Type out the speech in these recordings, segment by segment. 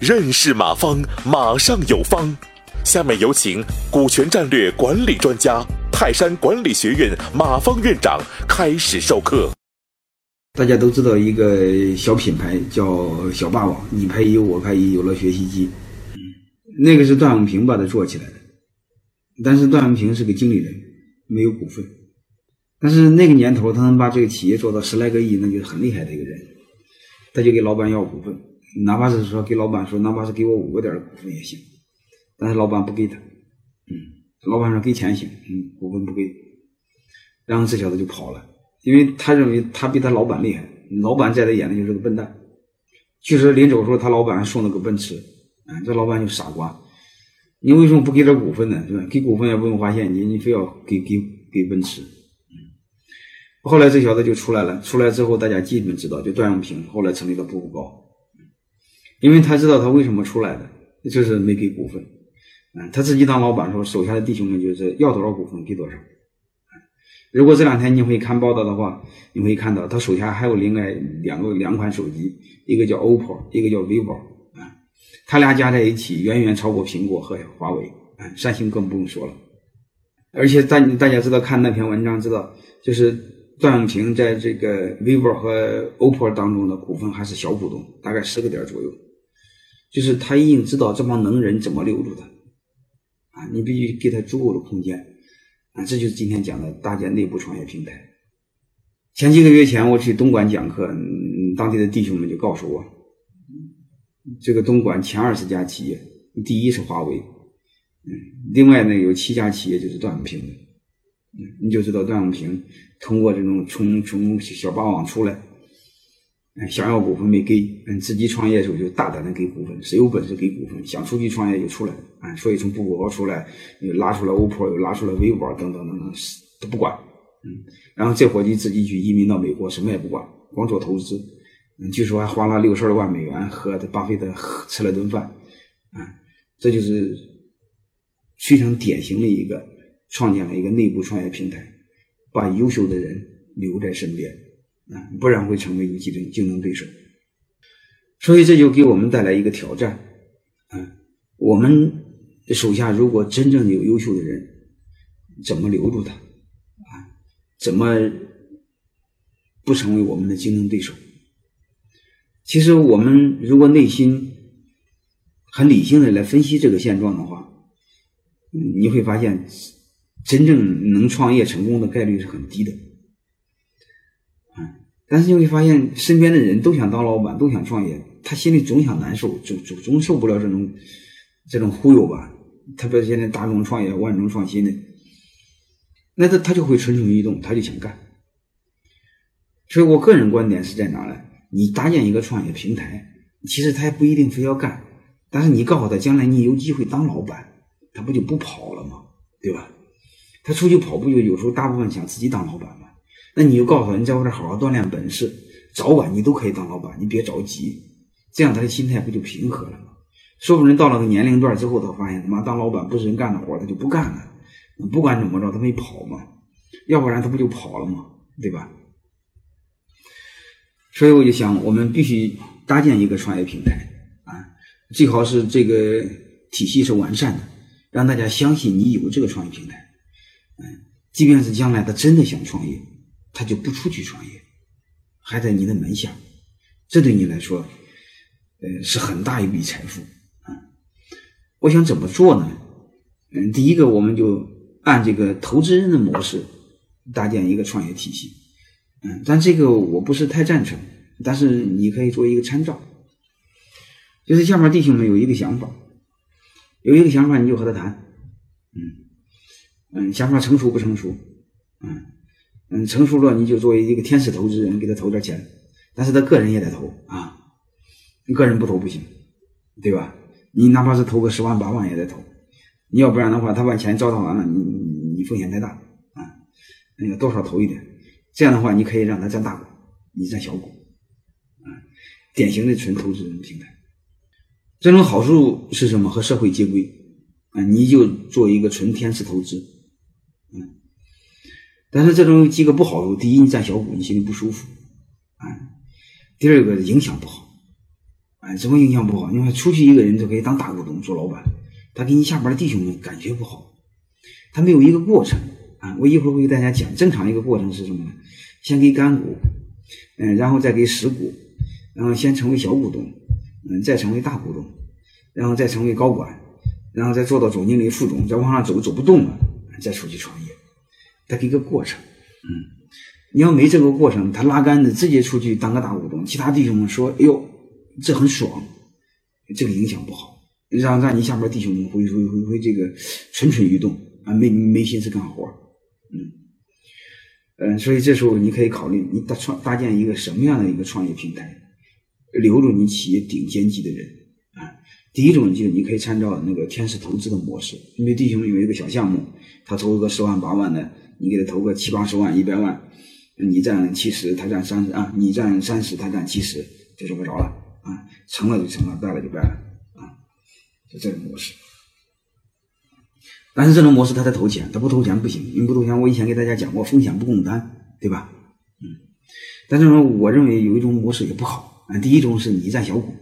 认识马方，马上有方。下面有请股权战略管理专家、泰山管理学院马方院长开始授课。大家都知道一个小品牌叫小霸王，你拍一，我拍一，有了学习机。那个是段永平把它做起来的，但是段永平是个经理人，没有股份。但是那个年头，他能把这个企业做到十来个亿，那就是很厉害的一个人。他就给老板要股份。哪怕是说给老板说，哪怕是给我五个点的股份也行，但是老板不给他，嗯，老板说给钱行，嗯，股份不给，然后这小子就跑了，因为他认为他比他老板厉害，老板在他眼里就是个笨蛋。据说临走时候，他老板还送了个奔驰，啊，这老板就傻瓜，你为什么不给点股份呢？是吧？给股份也不用花现金，你非要给给给奔驰，后来这小子就出来了，出来之后大家基本知道，就段永平后来成立了步步高。因为他知道他为什么出来的，就是没给股份，嗯，他自己当老板时候，手下的弟兄们就是要多少股份给多少。如果这两天你会看报道的话，你会看到他手下还有另外两个两款手机，一个叫 OPPO，一个叫 vivo，啊，他俩加在一起远远超过苹果和华为，啊，三星更不用说了。而且大大家知道看那篇文章知道，就是段永平在这个 vivo 和 OPPO 当中的股份还是小股东，大概十个点左右。就是他已经知道这帮能人怎么留住他，啊，你必须给他足够的空间，啊，这就是今天讲的搭建内部创业平台。前几个月前我去东莞讲课，嗯当地的弟兄们就告诉我，这个东莞前二十家企业，第一是华为，嗯，另外呢有七家企业就是段永平，嗯，你就知道段永平通过这种从从小霸王出来。想要股份没给，嗯，自己创业的时候就大胆的给股份，谁有本事给股份，想出去创业就出来，啊，所以从步步高出来，又拉出了 OPPO，又拉出了 vivo 等等等等，都不管，嗯，然后这伙计自己去移民到美国，什么也不管，光做投资，据说还花了六十二万美元和巴菲特吃了顿饭，啊，这就是非常典型的一个创建了一个内部创业平台，把优秀的人留在身边。啊，不然会成为一个竞争竞争对手，所以这就给我们带来一个挑战。啊，我们手下如果真正有优秀的人，怎么留住他？啊，怎么不成为我们的竞争对手？其实我们如果内心很理性的来分析这个现状的话，你会发现，真正能创业成功的概率是很低的。但是你会发现，身边的人都想当老板，都想创业，他心里总想难受，总总总受不了这种这种忽悠吧。特别是现在大众创业、万众创新的，那他他就会蠢蠢欲动，他就想干。所以我个人观点是在哪呢？你搭建一个创业平台，其实他也不一定非要干，但是你告诉他，将来你有机会当老板，他不就不跑了吗？对吧？他出去跑步就有时候大部分想自己当老板嘛。那你就告诉他，你在我这好好锻炼本事，早晚你都可以当老板，你别着急，这样他的心态不就平和了吗？说不定到了个年龄段之后，他发现他妈当老板不是人干的活，他就不干了。不管怎么着，他没跑嘛，要不然他不就跑了吗？对吧？所以我就想，我们必须搭建一个创业平台啊，最好是这个体系是完善的，让大家相信你有这个创业平台。即便是将来他真的想创业。他就不出去创业，还在你的门下，这对你来说，呃，是很大一笔财富啊！我想怎么做呢？嗯，第一个，我们就按这个投资人的模式搭建一个创业体系，嗯，但这个我不是太赞成，但是你可以做一个参照。就是下面弟兄们有一个想法，有一个想法你就和他谈，嗯嗯，想法成熟不成熟，嗯。嗯，成熟了你就作为一个天使投资人给他投点钱，但是他个人也得投啊，你个人不投不行，对吧？你哪怕是投个十万八万也得投，你要不然的话，他把钱糟蹋完了，你你风险太大啊。那个多少投一点，这样的话你可以让他占大股，你占小股，啊，典型的纯投资人平台。这种好处是什么？和社会接轨啊，你就做一个纯天使投资，但是这种有几个不好处，第一，你占小股，你心里不舒服，啊，第二个影响不好。哎，什么影响不好？你看出去一个人就可以当大股东做老板，他给你下边的弟兄们感觉不好，他没有一个过程啊。我一会儿会给大家讲，正常一个过程是什么呢？先给干股，嗯，然后再给实股，然后先成为小股东，嗯，再成为大股东，然后再成为高管，然后再做到总经理、副总，再往上走，走不动了，再出去创业，他一个过程，嗯，你要没这个过程，他拉杆子直接出去当个大股东，其他弟兄们说，哎呦。这很爽，这个影响不好，让让你下边弟兄们会会会会这个蠢蠢欲动啊，没没心思干活，嗯嗯，所以这时候你可以考虑，你搭创搭建一个什么样的一个创业平台，留住你企业顶尖级的人啊。第一种就是你可以参照那个天使投资的模式，因为弟兄们有一个小项目，他投个十万八万的，你给他投个七八十万一百万，你占七十，他占三十啊，你占三十，他占七十，就这么着了。啊，成了就成了，败了就败了，啊，就这种模式。但是这种模式他得投钱，他不投钱不行。你不投钱，我以前给大家讲过，风险不共担，对吧？嗯。但是说，我认为有一种模式也不好啊。第一种是你占小股，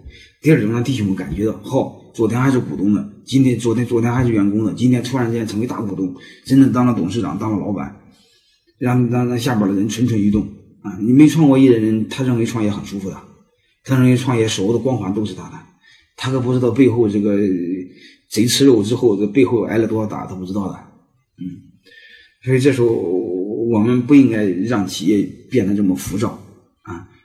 第二种让弟兄们感觉到，好，昨天还是股东的，今天昨天昨天还是员工的，今天突然间成为大股东，真正当了董事长，当了老板，让让让下边的人蠢蠢欲动啊！你没创过业的人，他认为创业很舒服的。他认为创业所有的光环都是他的，他可不知道背后这个贼吃肉之后，这背后挨了多少打，他不知道的。嗯，所以这时候我们不应该让企业变得这么浮躁，